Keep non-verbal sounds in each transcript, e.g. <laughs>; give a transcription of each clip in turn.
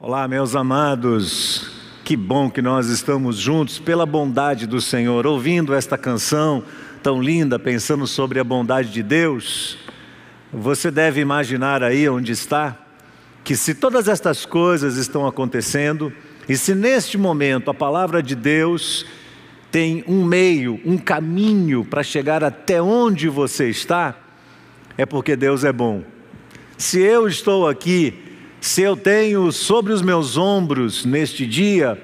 Olá, meus amados. Que bom que nós estamos juntos pela bondade do Senhor, ouvindo esta canção tão linda, pensando sobre a bondade de Deus. Você deve imaginar aí onde está que se todas estas coisas estão acontecendo e se neste momento a palavra de Deus tem um meio, um caminho para chegar até onde você está, é porque Deus é bom. Se eu estou aqui se eu tenho sobre os meus ombros neste dia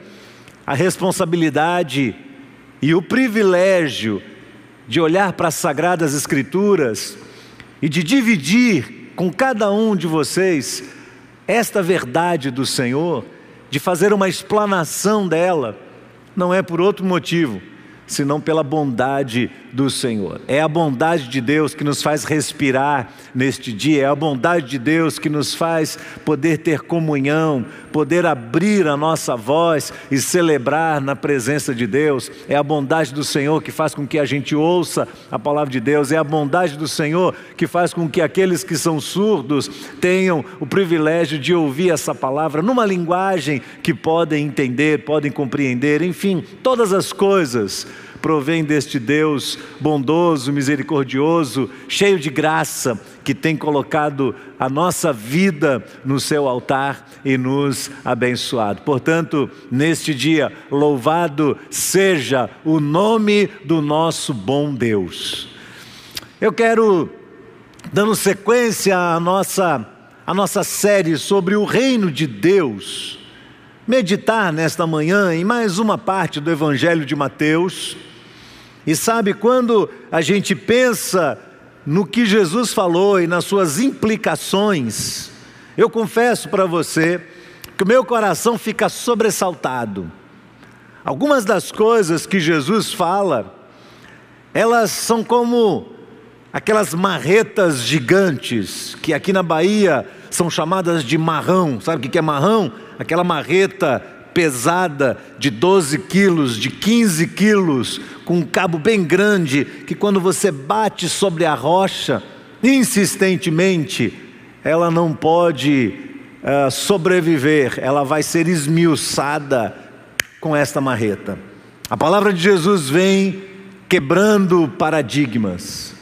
a responsabilidade e o privilégio de olhar para as Sagradas Escrituras e de dividir com cada um de vocês esta verdade do Senhor, de fazer uma explanação dela, não é por outro motivo senão pela bondade do Senhor. É a bondade de Deus que nos faz respirar neste dia, é a bondade de Deus que nos faz poder ter comunhão, poder abrir a nossa voz e celebrar na presença de Deus. É a bondade do Senhor que faz com que a gente ouça a palavra de Deus, é a bondade do Senhor que faz com que aqueles que são surdos tenham o privilégio de ouvir essa palavra numa linguagem que podem entender, podem compreender, enfim, todas as coisas provém deste Deus bondoso, misericordioso, cheio de graça, que tem colocado a nossa vida no seu altar e nos abençoado. Portanto, neste dia, louvado seja o nome do nosso bom Deus. Eu quero, dando sequência à nossa, à nossa série sobre o reino de Deus, meditar nesta manhã em mais uma parte do Evangelho de Mateus e sabe, quando a gente pensa no que Jesus falou e nas suas implicações, eu confesso para você que o meu coração fica sobressaltado. Algumas das coisas que Jesus fala, elas são como aquelas marretas gigantes, que aqui na Bahia são chamadas de marrão. Sabe o que é marrão? Aquela marreta pesada de 12 quilos, de 15 quilos, com um cabo bem grande, que quando você bate sobre a rocha, insistentemente, ela não pode uh, sobreviver, ela vai ser esmiuçada com esta marreta. A palavra de Jesus vem quebrando paradigmas.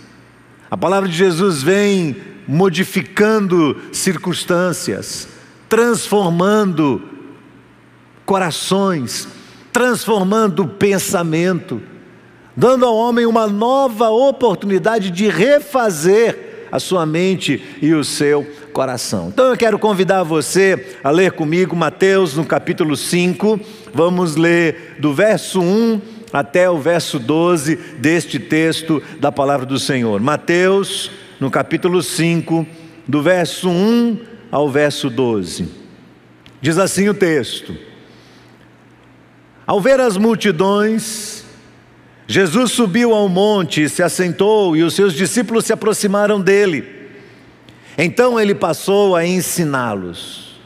A palavra de Jesus vem modificando circunstâncias, transformando corações, transformando pensamento, dando ao homem uma nova oportunidade de refazer a sua mente e o seu coração. Então eu quero convidar você a ler comigo Mateus no capítulo 5, vamos ler do verso 1 até o verso 12 deste texto da palavra do Senhor. Mateus no capítulo 5, do verso 1 ao verso 12. Diz assim o texto: ao ver as multidões, Jesus subiu ao monte, se assentou e os seus discípulos se aproximaram dele. Então ele passou a ensiná-los.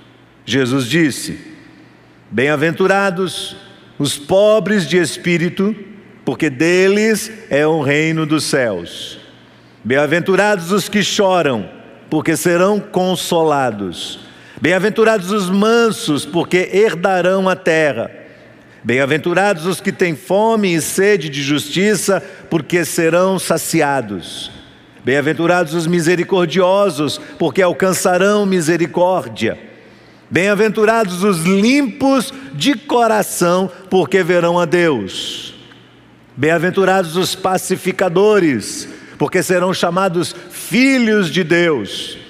Jesus disse: Bem-aventurados os pobres de espírito, porque deles é o reino dos céus. Bem-aventurados os que choram, porque serão consolados. Bem-aventurados os mansos, porque herdarão a terra. Bem-aventurados os que têm fome e sede de justiça, porque serão saciados. Bem-aventurados os misericordiosos, porque alcançarão misericórdia. Bem-aventurados os limpos de coração, porque verão a Deus. Bem-aventurados os pacificadores, porque serão chamados filhos de Deus.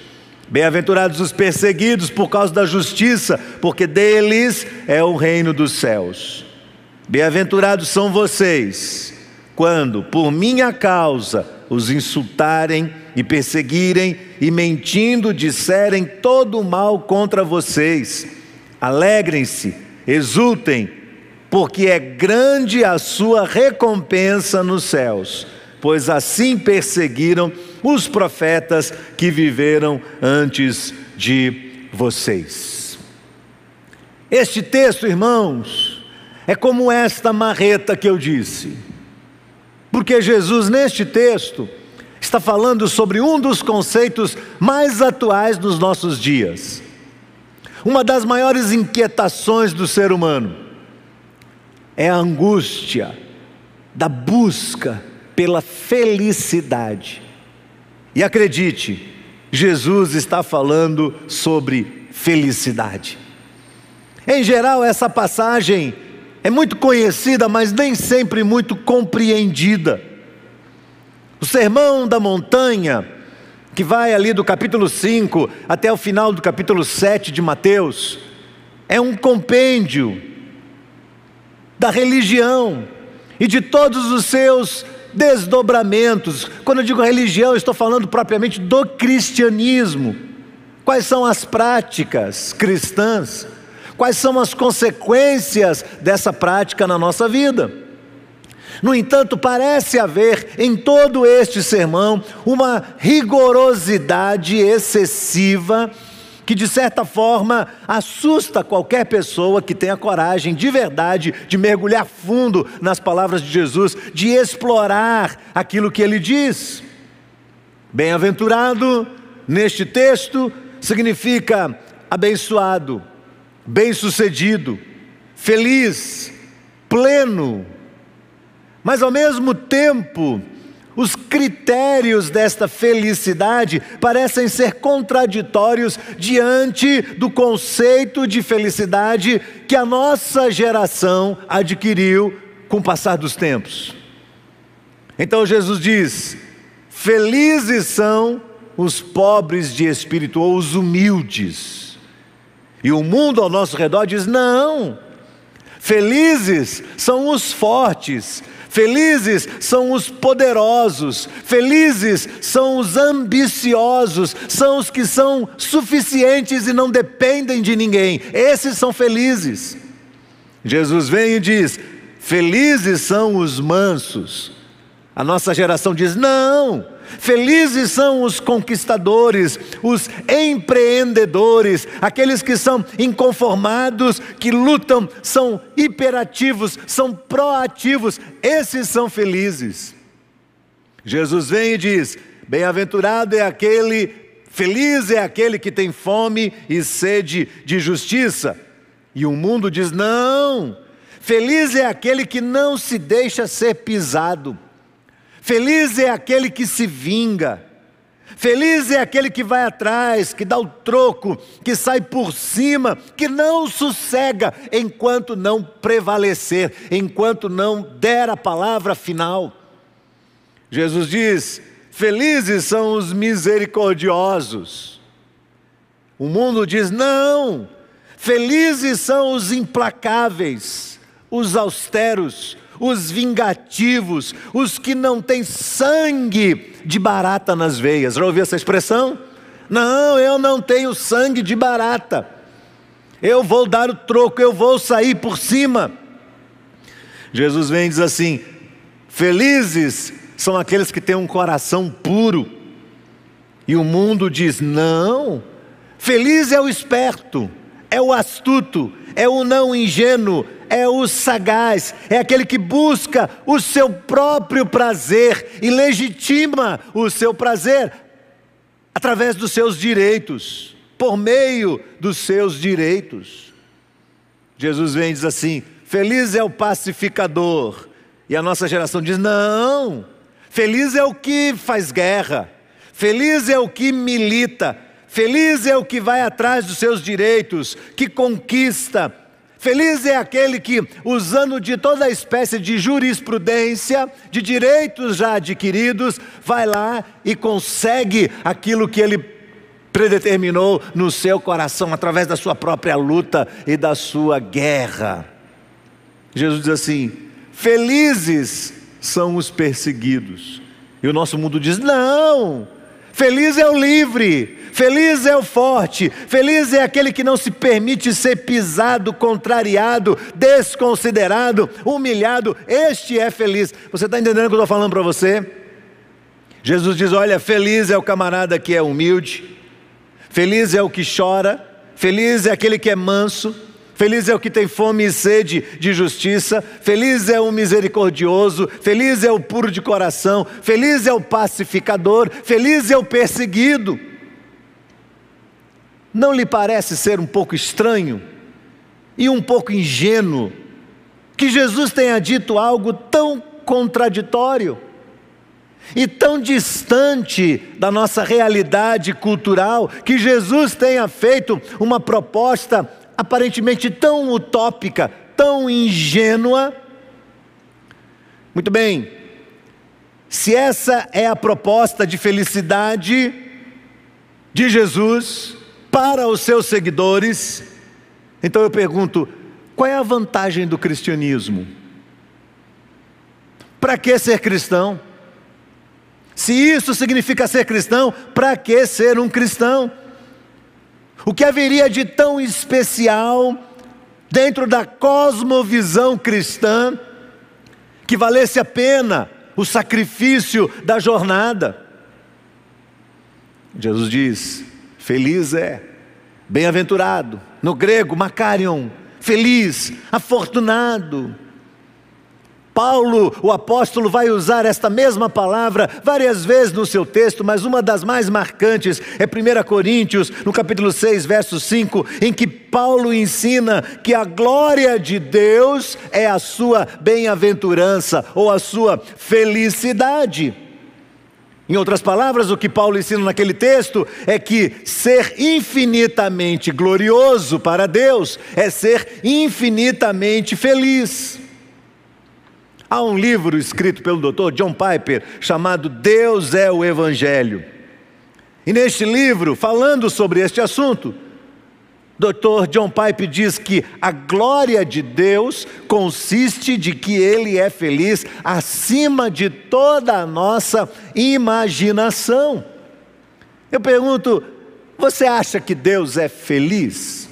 Bem-aventurados os perseguidos por causa da justiça, porque deles é o reino dos céus. Bem-aventurados são vocês, quando, por minha causa, os insultarem e perseguirem e mentindo disserem todo o mal contra vocês. Alegrem-se, exultem, porque é grande a sua recompensa nos céus pois assim perseguiram os profetas que viveram antes de vocês. Este texto, irmãos, é como esta marreta que eu disse, porque Jesus, neste texto, está falando sobre um dos conceitos mais atuais dos nossos dias. Uma das maiores inquietações do ser humano é a angústia da busca pela felicidade. E acredite, Jesus está falando sobre felicidade. Em geral, essa passagem é muito conhecida, mas nem sempre muito compreendida. O Sermão da Montanha, que vai ali do capítulo 5 até o final do capítulo 7 de Mateus, é um compêndio da religião e de todos os seus desdobramentos. Quando eu digo religião, estou falando propriamente do cristianismo. Quais são as práticas cristãs? Quais são as consequências dessa prática na nossa vida? No entanto, parece haver em todo este sermão uma rigorosidade excessiva que de certa forma assusta qualquer pessoa que tenha coragem de verdade de mergulhar fundo nas palavras de Jesus, de explorar aquilo que ele diz. Bem-aventurado, neste texto, significa abençoado, bem-sucedido, feliz, pleno. Mas ao mesmo tempo, os critérios desta felicidade parecem ser contraditórios diante do conceito de felicidade que a nossa geração adquiriu com o passar dos tempos. Então Jesus diz: Felizes são os pobres de espírito ou os humildes. E o mundo ao nosso redor diz: Não. Felizes são os fortes, Felizes são os poderosos, felizes são os ambiciosos, são os que são suficientes e não dependem de ninguém. Esses são felizes. Jesus vem e diz: Felizes são os mansos. A nossa geração diz: Não, Felizes são os conquistadores, os empreendedores, aqueles que são inconformados, que lutam, são hiperativos, são proativos, esses são felizes. Jesus vem e diz: Bem-aventurado é aquele, feliz é aquele que tem fome e sede de justiça. E o mundo diz: Não, feliz é aquele que não se deixa ser pisado. Feliz é aquele que se vinga. Feliz é aquele que vai atrás, que dá o troco, que sai por cima, que não sossega enquanto não prevalecer, enquanto não der a palavra final. Jesus diz: Felizes são os misericordiosos. O mundo diz: Não, felizes são os implacáveis, os austeros, os vingativos, os que não têm sangue de barata nas veias. Já ouviu essa expressão? Não, eu não tenho sangue de barata. Eu vou dar o troco, eu vou sair por cima. Jesus vem e diz assim: Felizes são aqueles que têm um coração puro. E o mundo diz: Não. Feliz é o esperto, é o astuto, é o não ingênuo, é o sagaz, é aquele que busca o seu próprio prazer e legitima o seu prazer através dos seus direitos, por meio dos seus direitos. Jesus vem e diz assim: Feliz é o pacificador. E a nossa geração diz: Não, feliz é o que faz guerra, feliz é o que milita, feliz é o que vai atrás dos seus direitos, que conquista, Feliz é aquele que, usando de toda espécie de jurisprudência, de direitos já adquiridos, vai lá e consegue aquilo que ele predeterminou no seu coração, através da sua própria luta e da sua guerra. Jesus diz assim: Felizes são os perseguidos. E o nosso mundo diz: Não, Feliz é o livre, feliz é o forte, feliz é aquele que não se permite ser pisado, contrariado, desconsiderado, humilhado. Este é feliz. Você está entendendo o que eu estou falando para você? Jesus diz: Olha, feliz é o camarada que é humilde, feliz é o que chora, feliz é aquele que é manso, Feliz é o que tem fome e sede de justiça, feliz é o misericordioso, feliz é o puro de coração, feliz é o pacificador, feliz é o perseguido. Não lhe parece ser um pouco estranho e um pouco ingênuo que Jesus tenha dito algo tão contraditório e tão distante da nossa realidade cultural, que Jesus tenha feito uma proposta aparentemente tão utópica, tão ingênua? Muito bem, se essa é a proposta de felicidade de Jesus para os seus seguidores, então eu pergunto: qual é a vantagem do cristianismo? Para que ser cristão? Se isso significa ser cristão, para que ser um cristão? O que haveria de tão especial dentro da cosmovisão cristã que valesse a pena o sacrifício da jornada? Jesus diz: Feliz é, bem-aventurado, no grego, Macarion, feliz, afortunado. Paulo, o apóstolo, vai usar esta mesma palavra várias vezes no seu texto, mas uma das mais marcantes é 1 Coríntios, no capítulo 6, verso 5, em que Paulo ensina que a glória de Deus é a sua bem-aventurança ou a sua felicidade. Em outras palavras, o que Paulo ensina naquele texto é que ser infinitamente glorioso para Deus é ser infinitamente feliz. Há um livro escrito pelo Dr. John Piper chamado Deus é o Evangelho. E neste livro, falando sobre este assunto, Dr. John Pipe diz que a glória de Deus consiste de que Ele é feliz acima de toda a nossa imaginação. Eu pergunto, você acha que Deus é feliz?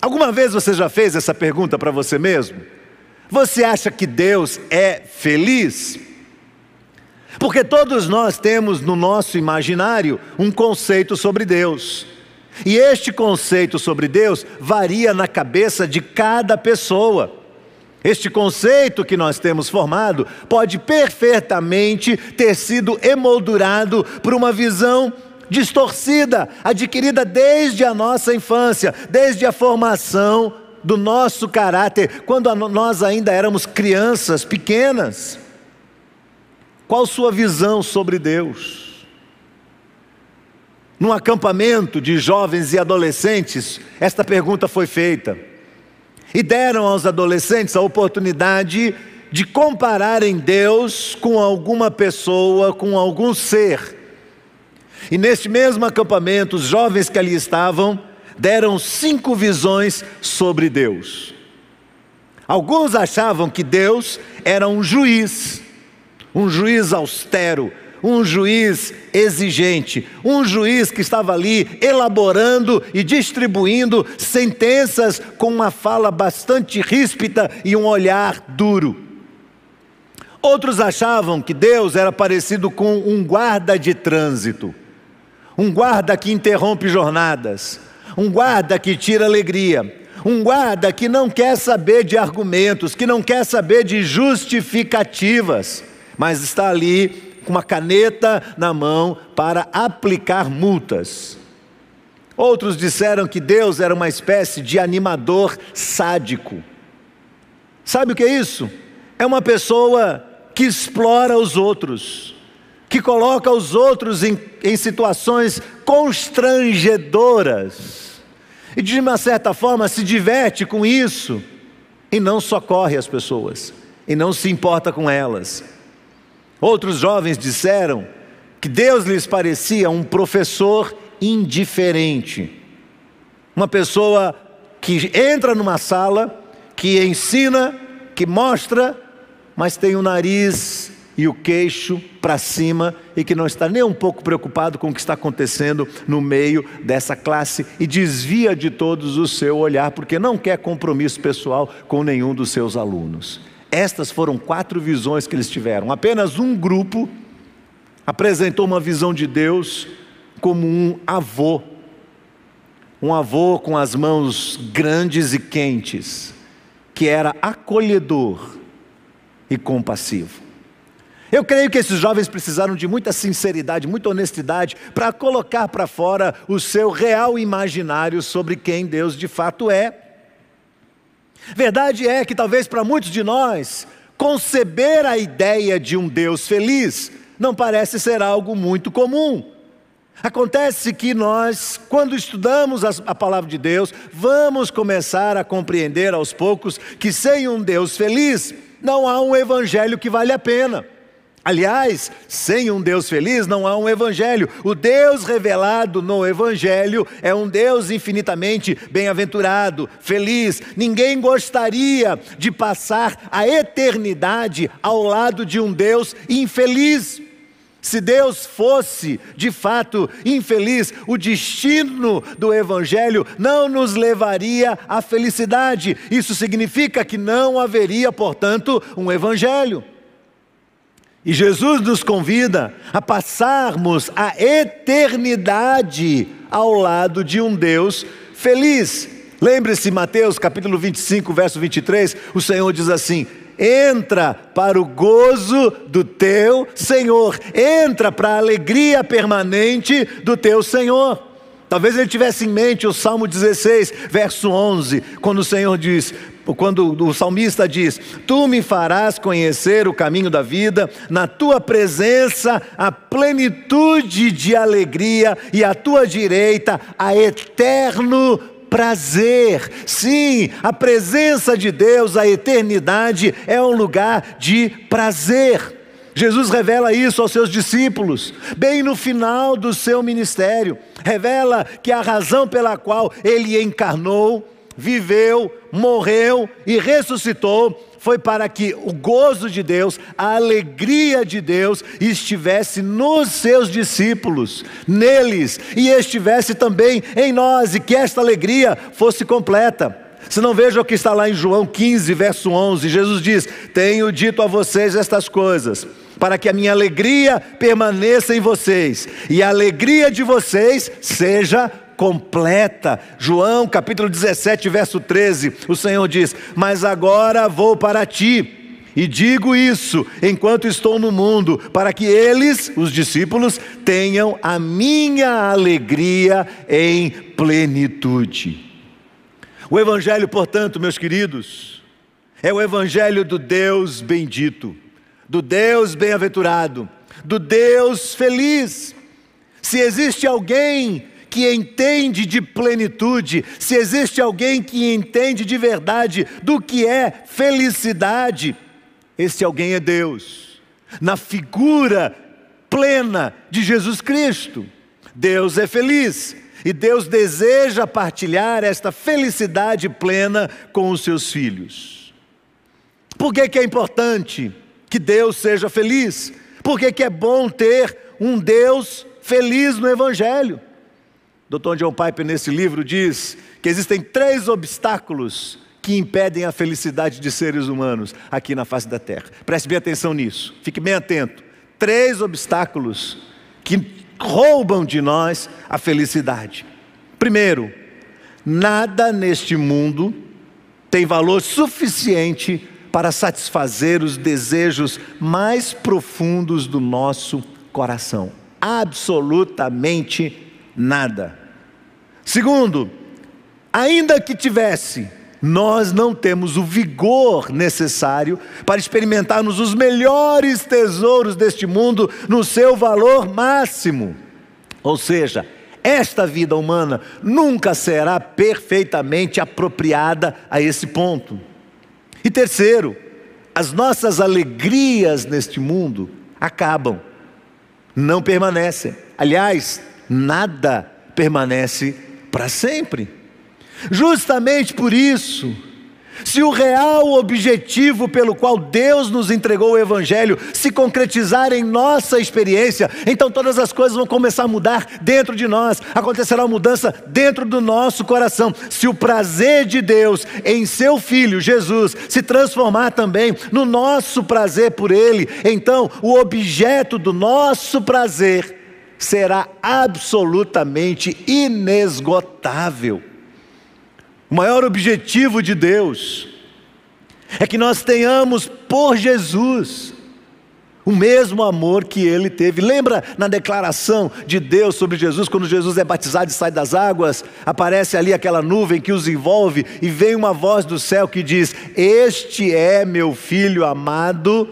Alguma vez você já fez essa pergunta para você mesmo? Você acha que Deus é feliz? Porque todos nós temos no nosso imaginário um conceito sobre Deus. E este conceito sobre Deus varia na cabeça de cada pessoa. Este conceito que nós temos formado pode perfeitamente ter sido emoldurado por uma visão distorcida, adquirida desde a nossa infância, desde a formação do nosso caráter, quando nós ainda éramos crianças pequenas. Qual sua visão sobre Deus? Num acampamento de jovens e adolescentes, esta pergunta foi feita. E deram aos adolescentes a oportunidade de compararem Deus com alguma pessoa, com algum ser. E neste mesmo acampamento, os jovens que ali estavam deram cinco visões sobre Deus. Alguns achavam que Deus era um juiz, um juiz austero, um juiz exigente, um juiz que estava ali elaborando e distribuindo sentenças com uma fala bastante ríspida e um olhar duro. Outros achavam que Deus era parecido com um guarda de trânsito, um guarda que interrompe jornadas, um guarda que tira alegria, um guarda que não quer saber de argumentos, que não quer saber de justificativas, mas está ali com uma caneta na mão para aplicar multas. Outros disseram que Deus era uma espécie de animador sádico. Sabe o que é isso? É uma pessoa que explora os outros, que coloca os outros em, em situações constrangedoras, e de uma certa forma se diverte com isso, e não socorre as pessoas, e não se importa com elas. Outros jovens disseram que Deus lhes parecia um professor indiferente, uma pessoa que entra numa sala, que ensina, que mostra, mas tem o nariz e o queixo para cima e que não está nem um pouco preocupado com o que está acontecendo no meio dessa classe e desvia de todos o seu olhar porque não quer compromisso pessoal com nenhum dos seus alunos. Estas foram quatro visões que eles tiveram. Apenas um grupo apresentou uma visão de Deus como um avô, um avô com as mãos grandes e quentes, que era acolhedor e compassivo. Eu creio que esses jovens precisaram de muita sinceridade, muita honestidade para colocar para fora o seu real imaginário sobre quem Deus de fato é. Verdade é que talvez para muitos de nós, conceber a ideia de um Deus feliz não parece ser algo muito comum. Acontece que nós, quando estudamos a palavra de Deus, vamos começar a compreender aos poucos que sem um Deus feliz, não há um evangelho que vale a pena. Aliás, sem um Deus feliz não há um evangelho. O Deus revelado no evangelho é um Deus infinitamente bem-aventurado, feliz. Ninguém gostaria de passar a eternidade ao lado de um Deus infeliz. Se Deus fosse de fato infeliz, o destino do Evangelho não nos levaria à felicidade. Isso significa que não haveria, portanto, um Evangelho. E Jesus nos convida a passarmos a eternidade ao lado de um Deus feliz. Lembre-se, Mateus capítulo 25, verso 23, o Senhor diz assim: entra para o gozo do teu Senhor, entra para a alegria permanente do teu Senhor. Talvez ele tivesse em mente o Salmo 16, verso 11, quando o Senhor diz: quando o salmista diz: Tu me farás conhecer o caminho da vida, na tua presença a plenitude de alegria, e à tua direita a eterno prazer. Sim, a presença de Deus, a eternidade, é um lugar de prazer. Jesus revela isso aos seus discípulos, bem no final do seu ministério. Revela que a razão pela qual ele encarnou, viveu, morreu e ressuscitou foi para que o gozo de Deus, a alegria de Deus estivesse nos seus discípulos, neles, e estivesse também em nós, e que esta alegria fosse completa. Se não veja o que está lá em João 15, verso 11, Jesus diz: Tenho dito a vocês estas coisas, para que a minha alegria permaneça em vocês, e a alegria de vocês seja completa. João capítulo 17, verso 13, o Senhor diz: Mas agora vou para ti. E digo isso enquanto estou no mundo, para que eles, os discípulos, tenham a minha alegria em plenitude. O Evangelho, portanto, meus queridos, é o Evangelho do Deus bendito, do Deus bem-aventurado, do Deus feliz. Se existe alguém que entende de plenitude, se existe alguém que entende de verdade do que é felicidade, esse alguém é Deus, na figura plena de Jesus Cristo. Deus é feliz e Deus deseja partilhar esta felicidade plena com os seus filhos. Por que, que é importante que Deus seja feliz? Por que, que é bom ter um Deus feliz no Evangelho? Dr. John Piper, nesse livro, diz que existem três obstáculos que impedem a felicidade de seres humanos aqui na face da terra. Preste bem atenção nisso, fique bem atento. Três obstáculos que roubam de nós a felicidade. Primeiro, nada neste mundo tem valor suficiente para satisfazer os desejos mais profundos do nosso coração. Absolutamente nada. Segundo, ainda que tivesse, nós não temos o vigor necessário para experimentarmos os melhores tesouros deste mundo no seu valor máximo. Ou seja, esta vida humana nunca será perfeitamente apropriada a esse ponto. E terceiro, as nossas alegrias neste mundo acabam, não permanecem. Aliás, nada permanece para sempre. Justamente por isso, se o real objetivo pelo qual Deus nos entregou o Evangelho se concretizar em nossa experiência, então todas as coisas vão começar a mudar dentro de nós, acontecerá uma mudança dentro do nosso coração. Se o prazer de Deus em seu Filho Jesus se transformar também no nosso prazer por Ele, então o objeto do nosso prazer será absolutamente inesgotável. O maior objetivo de Deus é que nós tenhamos por Jesus o mesmo amor que ele teve. Lembra na declaração de Deus sobre Jesus, quando Jesus é batizado e sai das águas, aparece ali aquela nuvem que os envolve e vem uma voz do céu que diz: Este é meu filho amado,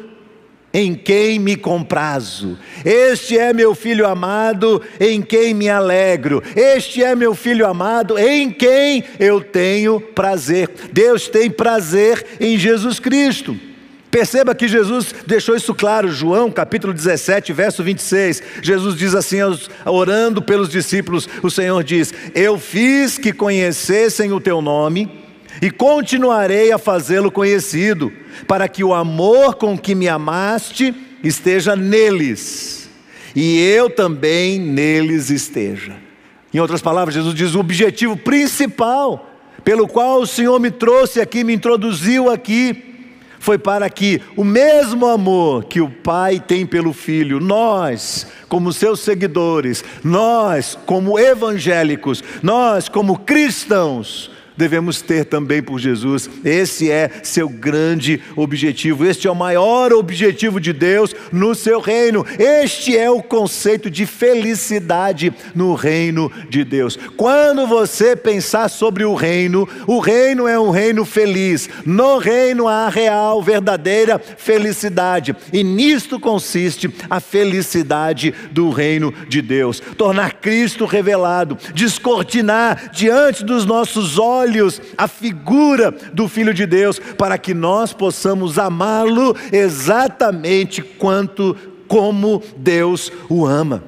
em quem me comprazo. Este é meu filho amado, em quem me alegro. Este é meu filho amado, em quem eu tenho prazer. Deus tem prazer em Jesus Cristo. Perceba que Jesus deixou isso claro, João capítulo 17, verso 26. Jesus diz assim, orando pelos discípulos: O Senhor diz: Eu fiz que conhecessem o teu nome e continuarei a fazê-lo conhecido, para que o amor com que me amaste esteja neles e eu também neles esteja. Em outras palavras, Jesus diz: o objetivo principal pelo qual o Senhor me trouxe aqui, me introduziu aqui, foi para que o mesmo amor que o Pai tem pelo Filho, nós, como seus seguidores, nós, como evangélicos, nós, como cristãos, devemos ter também por Jesus. Esse é seu grande objetivo, este é o maior objetivo de Deus no seu reino. Este é o conceito de felicidade no reino de Deus. Quando você pensar sobre o reino, o reino é um reino feliz. No reino há real, verdadeira felicidade. E nisto consiste a felicidade do reino de Deus. Tornar Cristo revelado, descortinar diante dos nossos olhos olhos a figura do Filho de Deus, para que nós possamos amá-lo exatamente quanto como Deus o ama.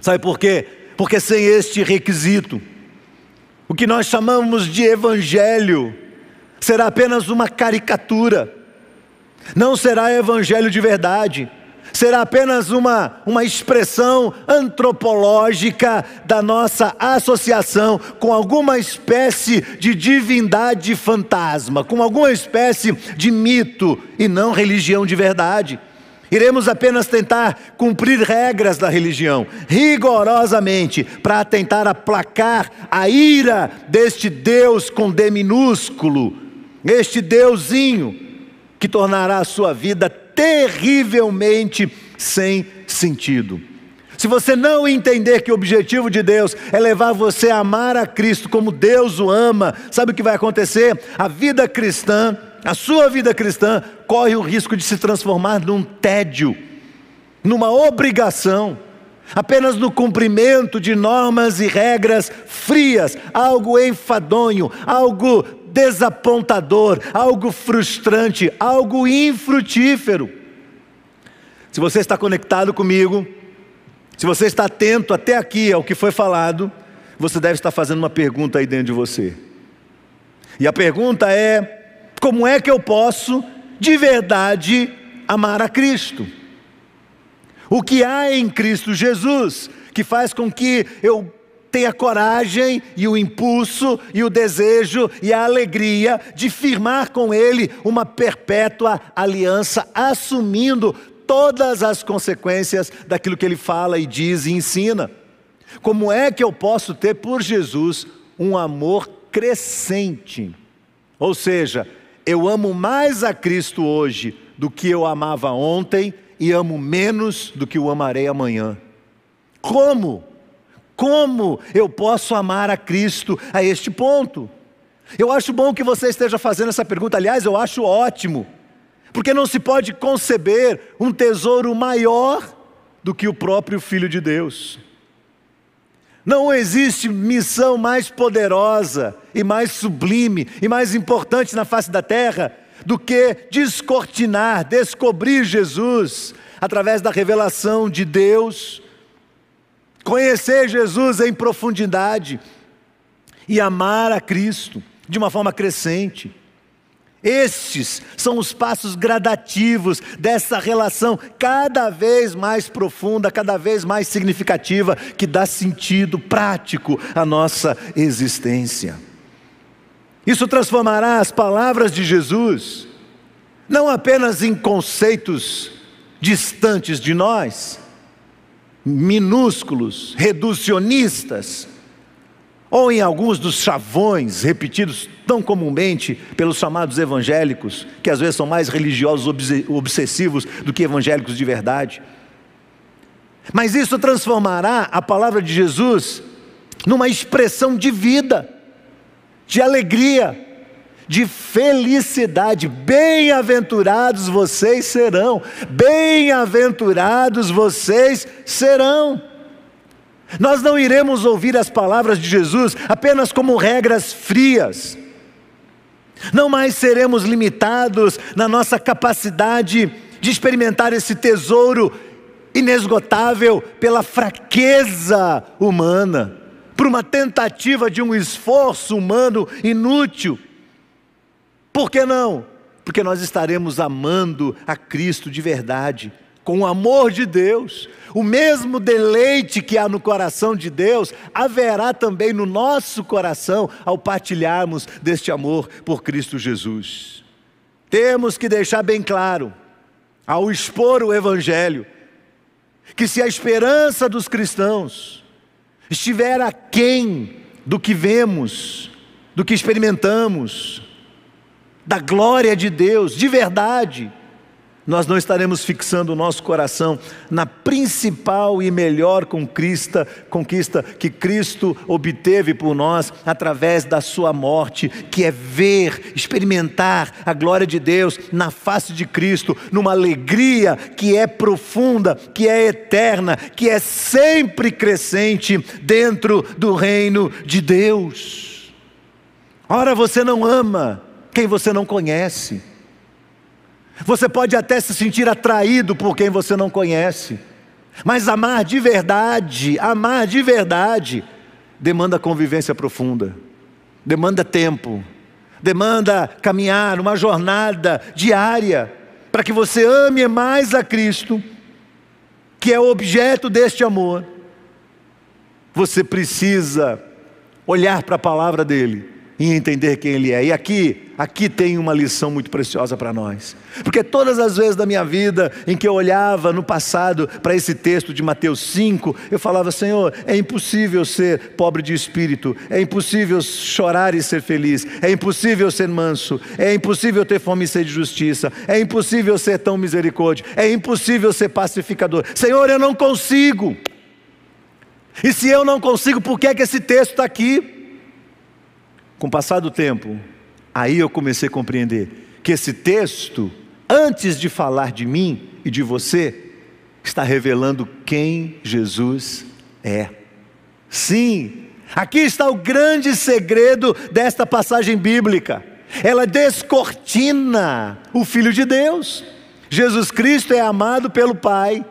Sabe por quê? Porque sem este requisito, o que nós chamamos de evangelho será apenas uma caricatura, não será evangelho de verdade será apenas uma, uma expressão antropológica da nossa associação com alguma espécie de divindade fantasma, com alguma espécie de mito e não religião de verdade. Iremos apenas tentar cumprir regras da religião, rigorosamente, para tentar aplacar a ira deste Deus com D minúsculo, este Deusinho, que tornará a sua vida terrivelmente sem sentido. Se você não entender que o objetivo de Deus é levar você a amar a Cristo como Deus o ama, sabe o que vai acontecer? A vida cristã, a sua vida cristã, corre o risco de se transformar num tédio, numa obrigação, apenas no cumprimento de normas e regras frias, algo enfadonho, algo desapontador, algo frustrante, algo infrutífero. Se você está conectado comigo, se você está atento até aqui ao que foi falado, você deve estar fazendo uma pergunta aí dentro de você. E a pergunta é: como é que eu posso de verdade amar a Cristo? O que há em Cristo Jesus que faz com que eu tenha coragem e o impulso e o desejo e a alegria de firmar com Ele uma perpétua aliança, assumindo todas as consequências daquilo que Ele fala e diz e ensina. Como é que eu posso ter por Jesus um amor crescente? Ou seja, eu amo mais a Cristo hoje do que eu amava ontem e amo menos do que o amarei amanhã. Como? Como eu posso amar a Cristo a este ponto? Eu acho bom que você esteja fazendo essa pergunta, aliás, eu acho ótimo, porque não se pode conceber um tesouro maior do que o próprio Filho de Deus. Não existe missão mais poderosa e mais sublime e mais importante na face da terra do que descortinar, descobrir Jesus através da revelação de Deus conhecer Jesus em profundidade e amar a Cristo de uma forma crescente. Estes são os passos gradativos dessa relação cada vez mais profunda, cada vez mais significativa, que dá sentido prático à nossa existência. Isso transformará as palavras de Jesus não apenas em conceitos distantes de nós, minúsculos, reducionistas, ou em alguns dos chavões repetidos tão comumente pelos chamados evangélicos, que às vezes são mais religiosos obsessivos do que evangélicos de verdade. Mas isso transformará a palavra de Jesus numa expressão de vida, de alegria, de felicidade. Bem-aventurados vocês serão, bem-aventurados vocês serão. Nós não iremos ouvir as palavras de Jesus apenas como regras frias. Não mais seremos limitados na nossa capacidade de experimentar esse tesouro inesgotável pela fraqueza humana, por uma tentativa de um esforço humano inútil. Por que não? Porque nós estaremos amando a Cristo de verdade, com o amor de Deus. O mesmo deleite que há no coração de Deus, haverá também no nosso coração ao partilharmos deste amor por Cristo Jesus. Temos que deixar bem claro, ao expor o Evangelho, que se a esperança dos cristãos estiver aquém do que vemos, do que experimentamos, da glória de Deus, de verdade, nós não estaremos fixando o nosso coração na principal e melhor conquista, conquista que Cristo obteve por nós através da sua morte, que é ver, experimentar a glória de Deus na face de Cristo, numa alegria que é profunda, que é eterna, que é sempre crescente dentro do reino de Deus. Ora, você não ama quem você não conhece. Você pode até se sentir atraído por quem você não conhece, mas amar de verdade, amar de verdade, demanda convivência profunda, demanda tempo, demanda caminhar uma jornada diária, para que você ame mais a Cristo, que é o objeto deste amor. Você precisa olhar para a palavra dele em entender quem Ele é. E aqui, aqui tem uma lição muito preciosa para nós. Porque todas as vezes da minha vida em que eu olhava no passado para esse texto de Mateus 5, eu falava: Senhor, é impossível ser pobre de espírito, é impossível chorar e ser feliz, é impossível ser manso, é impossível ter fome e sede de justiça, é impossível ser tão misericórdia, é impossível ser pacificador. Senhor, eu não consigo. E se eu não consigo, por que é que esse texto está aqui? Com o passar do tempo, aí eu comecei a compreender que esse texto, antes de falar de mim e de você, está revelando quem Jesus é. Sim, aqui está o grande segredo desta passagem bíblica. Ela descortina o Filho de Deus. Jesus Cristo é amado pelo Pai.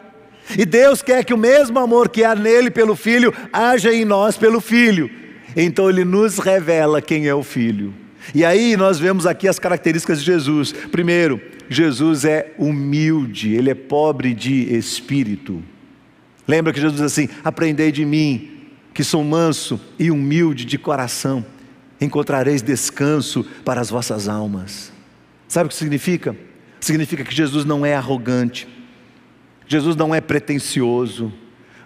E Deus quer que o mesmo amor que há nele pelo Filho haja em nós pelo Filho. Então ele nos revela quem é o Filho. E aí nós vemos aqui as características de Jesus. Primeiro, Jesus é humilde, ele é pobre de espírito. Lembra que Jesus diz assim: Aprendei de mim, que sou manso e humilde de coração, encontrareis descanso para as vossas almas. Sabe o que significa? Significa que Jesus não é arrogante, Jesus não é pretensioso,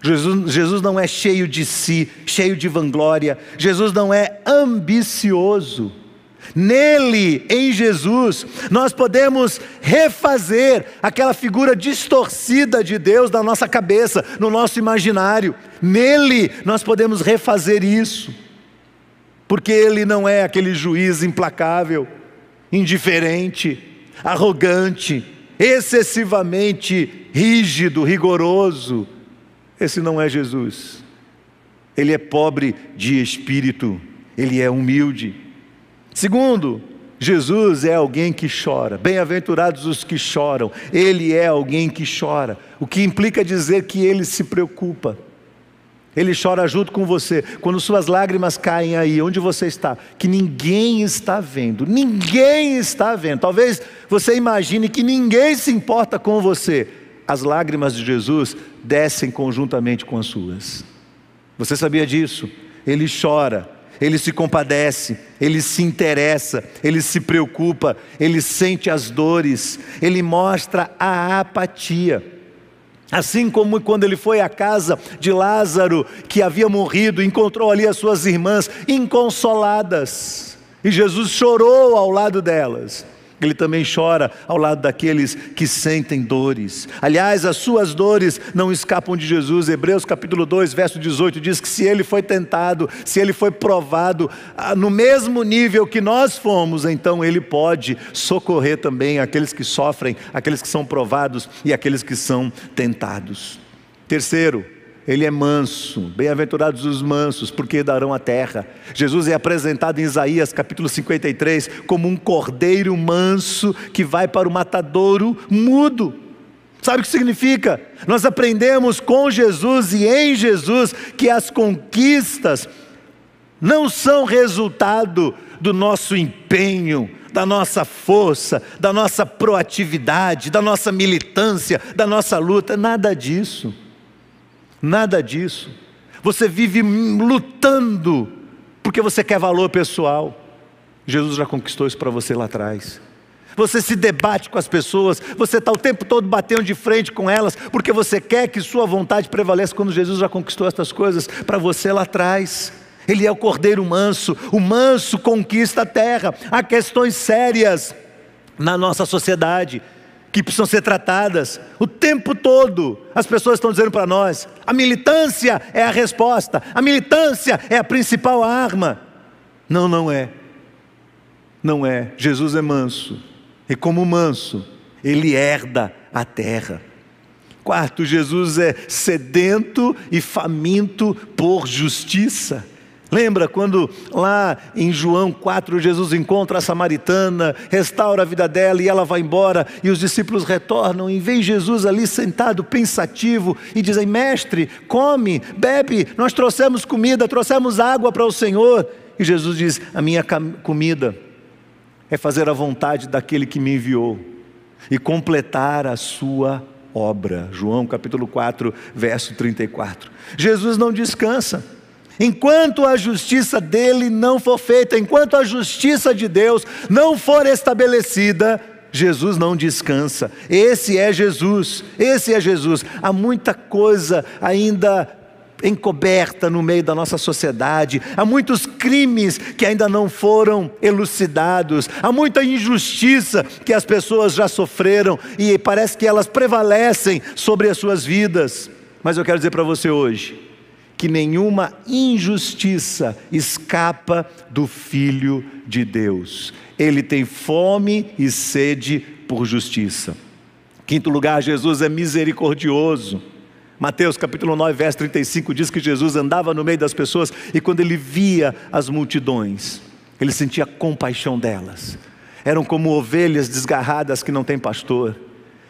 Jesus, Jesus não é cheio de si, cheio de vanglória. Jesus não é ambicioso. Nele, em Jesus, nós podemos refazer aquela figura distorcida de Deus na nossa cabeça, no nosso imaginário. Nele, nós podemos refazer isso, porque Ele não é aquele juiz implacável, indiferente, arrogante, excessivamente rígido, rigoroso. Esse não é Jesus. Ele é pobre de espírito, ele é humilde. Segundo, Jesus é alguém que chora. Bem-aventurados os que choram. Ele é alguém que chora, o que implica dizer que ele se preocupa. Ele chora junto com você. Quando suas lágrimas caem aí, onde você está, que ninguém está vendo, ninguém está vendo. Talvez você imagine que ninguém se importa com você as lágrimas de Jesus descem conjuntamente com as suas. Você sabia disso? Ele chora, ele se compadece, ele se interessa, ele se preocupa, ele sente as dores, ele mostra a apatia. Assim como quando ele foi à casa de Lázaro, que havia morrido, encontrou ali as suas irmãs inconsoladas, e Jesus chorou ao lado delas. Ele também chora ao lado daqueles que sentem dores. Aliás, as suas dores não escapam de Jesus. Hebreus capítulo 2, verso 18 diz que se ele foi tentado, se ele foi provado ah, no mesmo nível que nós fomos, então ele pode socorrer também aqueles que sofrem, aqueles que são provados e aqueles que são tentados. Terceiro, ele é manso, bem-aventurados os mansos, porque darão a terra. Jesus é apresentado em Isaías capítulo 53 como um cordeiro manso que vai para o matadouro mudo. Sabe o que significa? Nós aprendemos com Jesus e em Jesus que as conquistas não são resultado do nosso empenho, da nossa força, da nossa proatividade, da nossa militância, da nossa luta, nada disso. Nada disso. Você vive lutando porque você quer valor pessoal. Jesus já conquistou isso para você lá atrás. Você se debate com as pessoas, você está o tempo todo batendo de frente com elas, porque você quer que sua vontade prevaleça quando Jesus já conquistou essas coisas para você lá atrás. Ele é o cordeiro manso, o manso conquista a terra. Há questões sérias na nossa sociedade que precisam ser tratadas. O tempo todo as pessoas estão dizendo para nós: a militância é a resposta, a militância é a principal arma. Não, não é. Não é. Jesus é manso. E como manso, ele herda a terra. Quarto, Jesus é sedento e faminto por justiça. Lembra quando lá em João 4 Jesus encontra a samaritana, restaura a vida dela e ela vai embora e os discípulos retornam e vem Jesus ali sentado pensativo e dizem: Mestre, come, bebe, nós trouxemos comida, trouxemos água para o Senhor. E Jesus diz: A minha comida é fazer a vontade daquele que me enviou e completar a sua obra. João capítulo 4, verso 34. Jesus não descansa. Enquanto a justiça dele não for feita, enquanto a justiça de Deus não for estabelecida, Jesus não descansa. Esse é Jesus, esse é Jesus. Há muita coisa ainda encoberta no meio da nossa sociedade, há muitos crimes que ainda não foram elucidados, há muita injustiça que as pessoas já sofreram e parece que elas prevalecem sobre as suas vidas. Mas eu quero dizer para você hoje, que nenhuma injustiça escapa do Filho de Deus. Ele tem fome e sede por justiça. Quinto lugar, Jesus é misericordioso. Mateus capítulo 9, verso 35 diz que Jesus andava no meio das pessoas e quando ele via as multidões, ele sentia compaixão delas. Eram como ovelhas desgarradas que não têm pastor.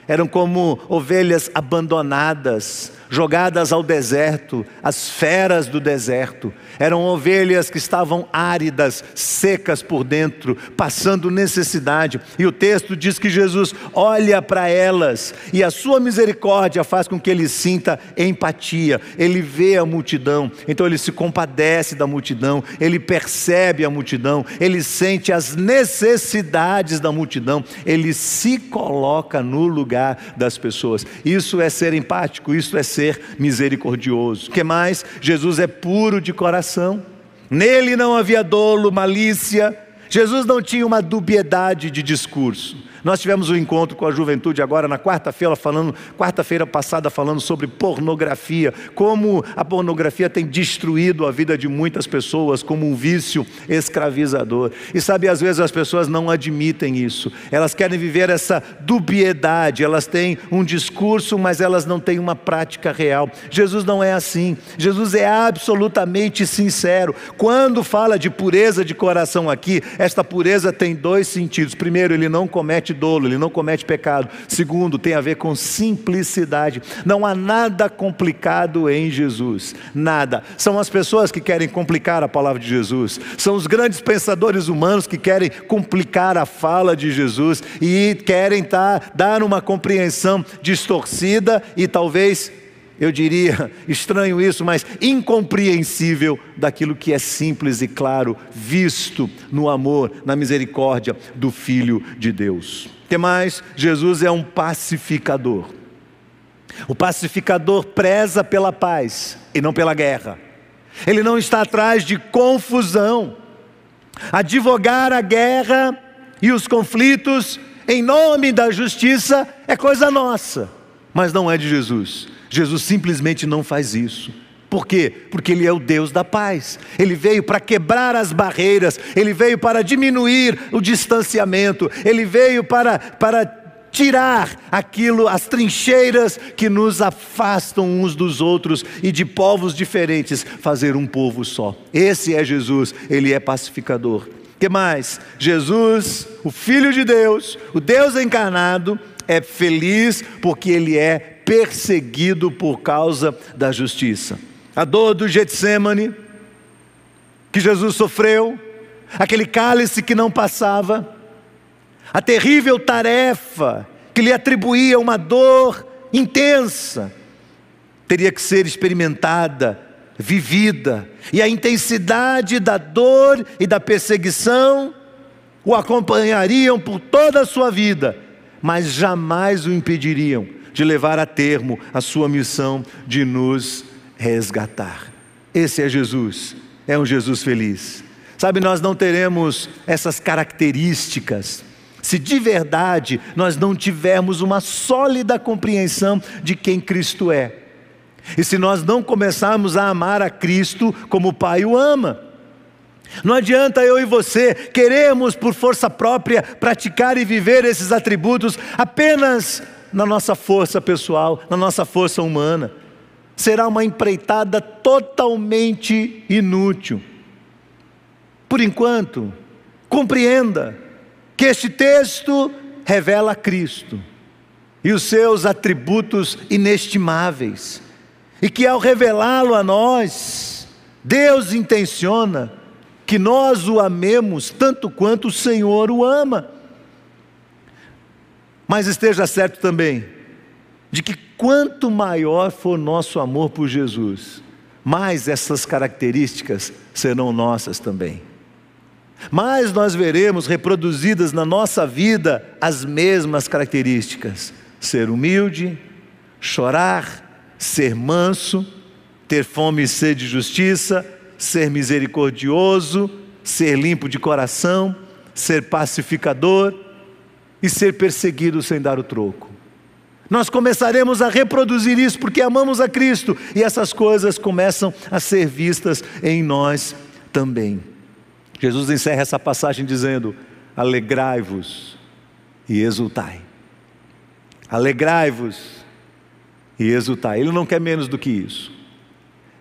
Eram como ovelhas abandonadas, jogadas ao deserto, as feras do deserto. Eram ovelhas que estavam áridas, secas por dentro, passando necessidade. E o texto diz que Jesus olha para elas e a sua misericórdia faz com que ele sinta empatia. Ele vê a multidão, então ele se compadece da multidão, ele percebe a multidão, ele sente as necessidades da multidão, ele se coloca no lugar das pessoas. Isso é ser empático, isso é ser ser misericordioso. Que mais? Jesus é puro de coração. Nele não havia dolo, malícia. Jesus não tinha uma dubiedade de discurso. Nós tivemos um encontro com a juventude agora na quarta-feira falando, quarta-feira passada falando sobre pornografia, como a pornografia tem destruído a vida de muitas pessoas como um vício escravizador. E sabe, às vezes as pessoas não admitem isso. Elas querem viver essa dubiedade, elas têm um discurso, mas elas não têm uma prática real. Jesus não é assim. Jesus é absolutamente sincero. Quando fala de pureza de coração aqui, esta pureza tem dois sentidos. Primeiro, ele não comete dolo, ele não comete pecado. Segundo, tem a ver com simplicidade. Não há nada complicado em Jesus, nada. São as pessoas que querem complicar a palavra de Jesus, são os grandes pensadores humanos que querem complicar a fala de Jesus e querem tá, dar uma compreensão distorcida e talvez eu diria, <laughs> estranho isso, mas incompreensível daquilo que é simples e claro, visto no amor, na misericórdia do Filho de Deus. que mais? Jesus é um pacificador. O pacificador preza pela paz e não pela guerra. Ele não está atrás de confusão. Advogar a guerra e os conflitos em nome da justiça é coisa nossa, mas não é de Jesus. Jesus simplesmente não faz isso. Por quê? Porque Ele é o Deus da paz. Ele veio para quebrar as barreiras, Ele veio para diminuir o distanciamento, Ele veio para, para tirar aquilo, as trincheiras que nos afastam uns dos outros e de povos diferentes, fazer um povo só. Esse é Jesus, Ele é pacificador. Que mais? Jesus, o Filho de Deus, o Deus encarnado, é feliz porque ele é perseguido por causa da justiça. A dor do Getsemane, que Jesus sofreu, aquele cálice que não passava, a terrível tarefa que lhe atribuía uma dor intensa, teria que ser experimentada, vivida, e a intensidade da dor e da perseguição o acompanhariam por toda a sua vida, mas jamais o impediriam de levar a termo a sua missão de nos resgatar. Esse é Jesus, é um Jesus feliz. Sabe, nós não teremos essas características se de verdade nós não tivermos uma sólida compreensão de quem Cristo é. E se nós não começarmos a amar a Cristo como o Pai o ama. Não adianta eu e você queremos por força própria praticar e viver esses atributos apenas na nossa força pessoal, na nossa força humana. Será uma empreitada totalmente inútil. Por enquanto, compreenda que este texto revela Cristo e os seus atributos inestimáveis, e que ao revelá-lo a nós, Deus intenciona que nós o amemos tanto quanto o Senhor o ama. Mas esteja certo também de que quanto maior for nosso amor por Jesus, mais essas características serão nossas também. Mais nós veremos reproduzidas na nossa vida as mesmas características: ser humilde, chorar, ser manso, ter fome e sede de justiça, ser misericordioso, ser limpo de coração, ser pacificador e ser perseguido sem dar o troco. Nós começaremos a reproduzir isso porque amamos a Cristo e essas coisas começam a ser vistas em nós também. Jesus encerra essa passagem dizendo: Alegrai-vos e exultai. Alegrai-vos e exultai. Ele não quer menos do que isso.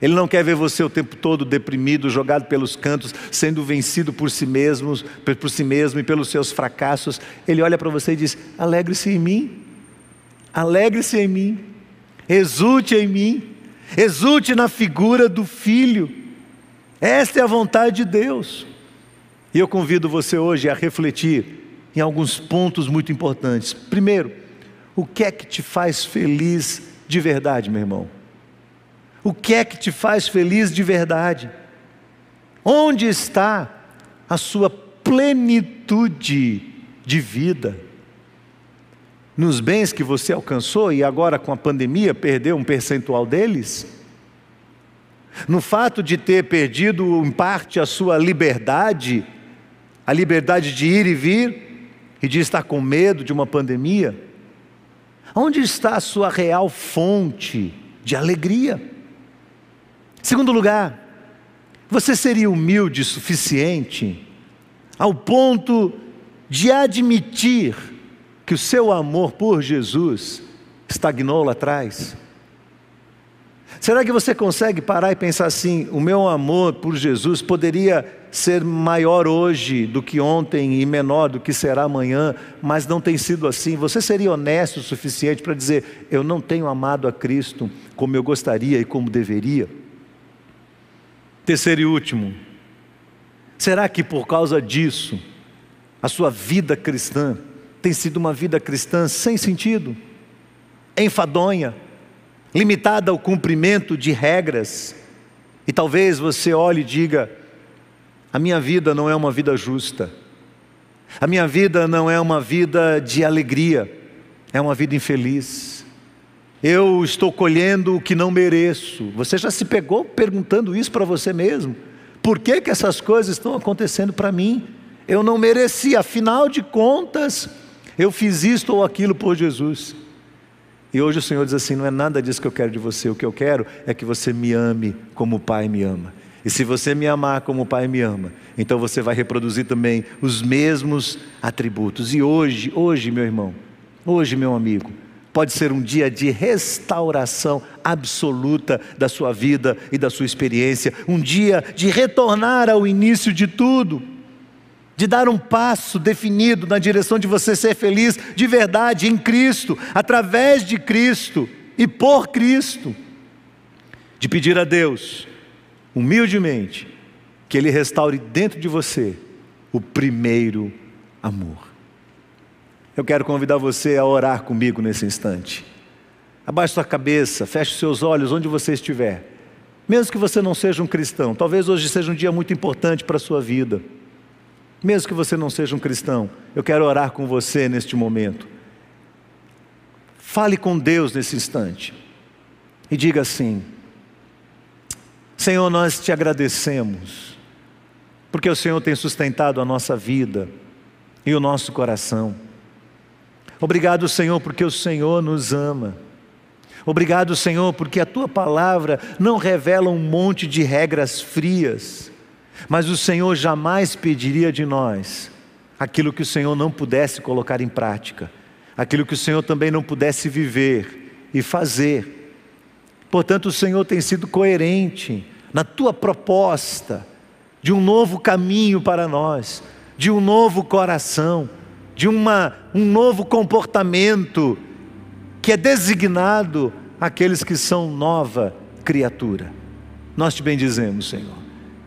Ele não quer ver você o tempo todo deprimido, jogado pelos cantos, sendo vencido por si mesmo, por si mesmo e pelos seus fracassos. Ele olha para você e diz: Alegre-se em mim. Alegre-se em mim. Exulte em mim. Exulte na figura do filho. Esta é a vontade de Deus. E eu convido você hoje a refletir em alguns pontos muito importantes. Primeiro, o que é que te faz feliz de verdade, meu irmão? O que é que te faz feliz de verdade? Onde está a sua plenitude de vida? Nos bens que você alcançou e agora com a pandemia perdeu um percentual deles? No fato de ter perdido em parte a sua liberdade a liberdade de ir e vir e de estar com medo de uma pandemia? Onde está a sua real fonte de alegria? Segundo lugar, você seria humilde o suficiente ao ponto de admitir que o seu amor por Jesus estagnou lá atrás? Será que você consegue parar e pensar assim: o meu amor por Jesus poderia ser maior hoje do que ontem e menor do que será amanhã, mas não tem sido assim? Você seria honesto o suficiente para dizer: eu não tenho amado a Cristo como eu gostaria e como deveria? Terceiro e último, será que por causa disso, a sua vida cristã tem sido uma vida cristã sem sentido, enfadonha? limitada ao cumprimento de regras. E talvez você olhe e diga: a minha vida não é uma vida justa, a minha vida não é uma vida de alegria, é uma vida infeliz. Eu estou colhendo o que não mereço. Você já se pegou perguntando isso para você mesmo? Por que, que essas coisas estão acontecendo para mim? Eu não mereci, afinal de contas, eu fiz isto ou aquilo por Jesus. E hoje o Senhor diz assim: não é nada disso que eu quero de você, o que eu quero é que você me ame como o Pai me ama. E se você me amar como o Pai me ama, então você vai reproduzir também os mesmos atributos. E hoje, hoje, meu irmão, hoje, meu amigo, pode ser um dia de restauração absoluta da sua vida e da sua experiência, um dia de retornar ao início de tudo, de dar um passo definido na direção de você ser feliz de verdade em Cristo, através de Cristo e por Cristo, de pedir a Deus, humildemente, que Ele restaure dentro de você o primeiro amor. Eu quero convidar você a orar comigo nesse instante. Abaixe sua cabeça, feche seus olhos onde você estiver. Mesmo que você não seja um cristão, talvez hoje seja um dia muito importante para a sua vida. Mesmo que você não seja um cristão, eu quero orar com você neste momento. Fale com Deus nesse instante e diga assim: Senhor, nós te agradecemos, porque o Senhor tem sustentado a nossa vida e o nosso coração. Obrigado, Senhor, porque o Senhor nos ama. Obrigado, Senhor, porque a tua palavra não revela um monte de regras frias, mas o Senhor jamais pediria de nós aquilo que o Senhor não pudesse colocar em prática, aquilo que o Senhor também não pudesse viver e fazer. Portanto, o Senhor tem sido coerente na tua proposta de um novo caminho para nós, de um novo coração de uma, um novo comportamento que é designado àqueles que são nova criatura. Nós te bendizemos, Senhor.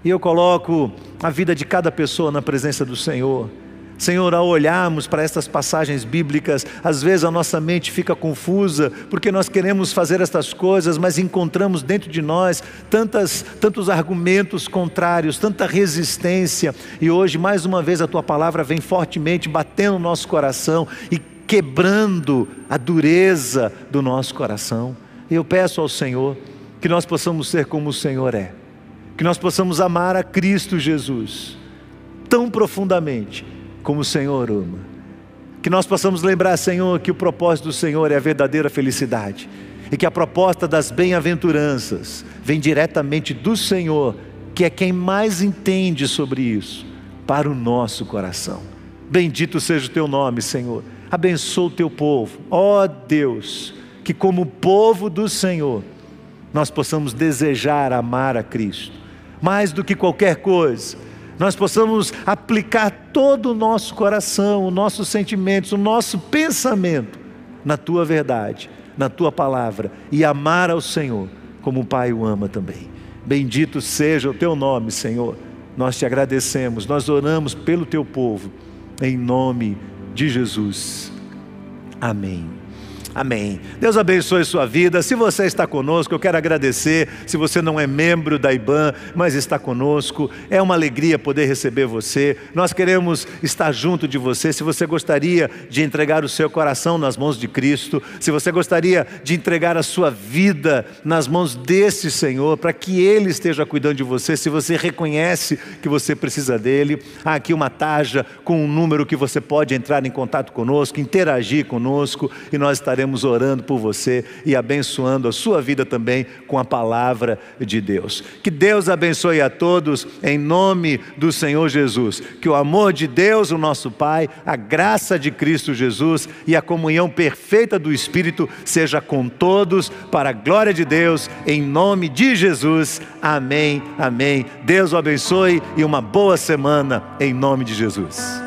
E eu coloco a vida de cada pessoa na presença do Senhor. Senhor, ao olharmos para estas passagens bíblicas, às vezes a nossa mente fica confusa, porque nós queremos fazer estas coisas, mas encontramos dentro de nós tantas, tantos argumentos contrários, tanta resistência, e hoje, mais uma vez, a tua palavra vem fortemente batendo no nosso coração e quebrando a dureza do nosso coração. E eu peço ao Senhor que nós possamos ser como o Senhor é, que nós possamos amar a Cristo Jesus tão profundamente como o Senhor ama. Que nós possamos lembrar, Senhor, que o propósito do Senhor é a verdadeira felicidade e que a proposta das bem-aventuranças vem diretamente do Senhor, que é quem mais entende sobre isso, para o nosso coração. Bendito seja o teu nome, Senhor. Abençoa o teu povo. Ó oh, Deus, que como povo do Senhor, nós possamos desejar amar a Cristo, mais do que qualquer coisa nós possamos aplicar todo o nosso coração, os nossos sentimentos, o nosso pensamento na tua verdade, na tua palavra e amar ao Senhor como o Pai o ama também. Bendito seja o teu nome, Senhor. Nós te agradecemos, nós oramos pelo teu povo, em nome de Jesus. Amém. Amém. Deus abençoe sua vida. Se você está conosco, eu quero agradecer. Se você não é membro da IBAN, mas está conosco, é uma alegria poder receber você. Nós queremos estar junto de você. Se você gostaria de entregar o seu coração nas mãos de Cristo, se você gostaria de entregar a sua vida nas mãos desse Senhor, para que Ele esteja cuidando de você, se você reconhece que você precisa dele, há aqui uma taja com um número que você pode entrar em contato conosco, interagir conosco e nós estaremos estaremos orando por você e abençoando a sua vida também com a palavra de Deus. Que Deus abençoe a todos em nome do Senhor Jesus. Que o amor de Deus, o nosso Pai, a graça de Cristo Jesus e a comunhão perfeita do Espírito seja com todos para a glória de Deus, em nome de Jesus. Amém. Amém. Deus o abençoe e uma boa semana em nome de Jesus.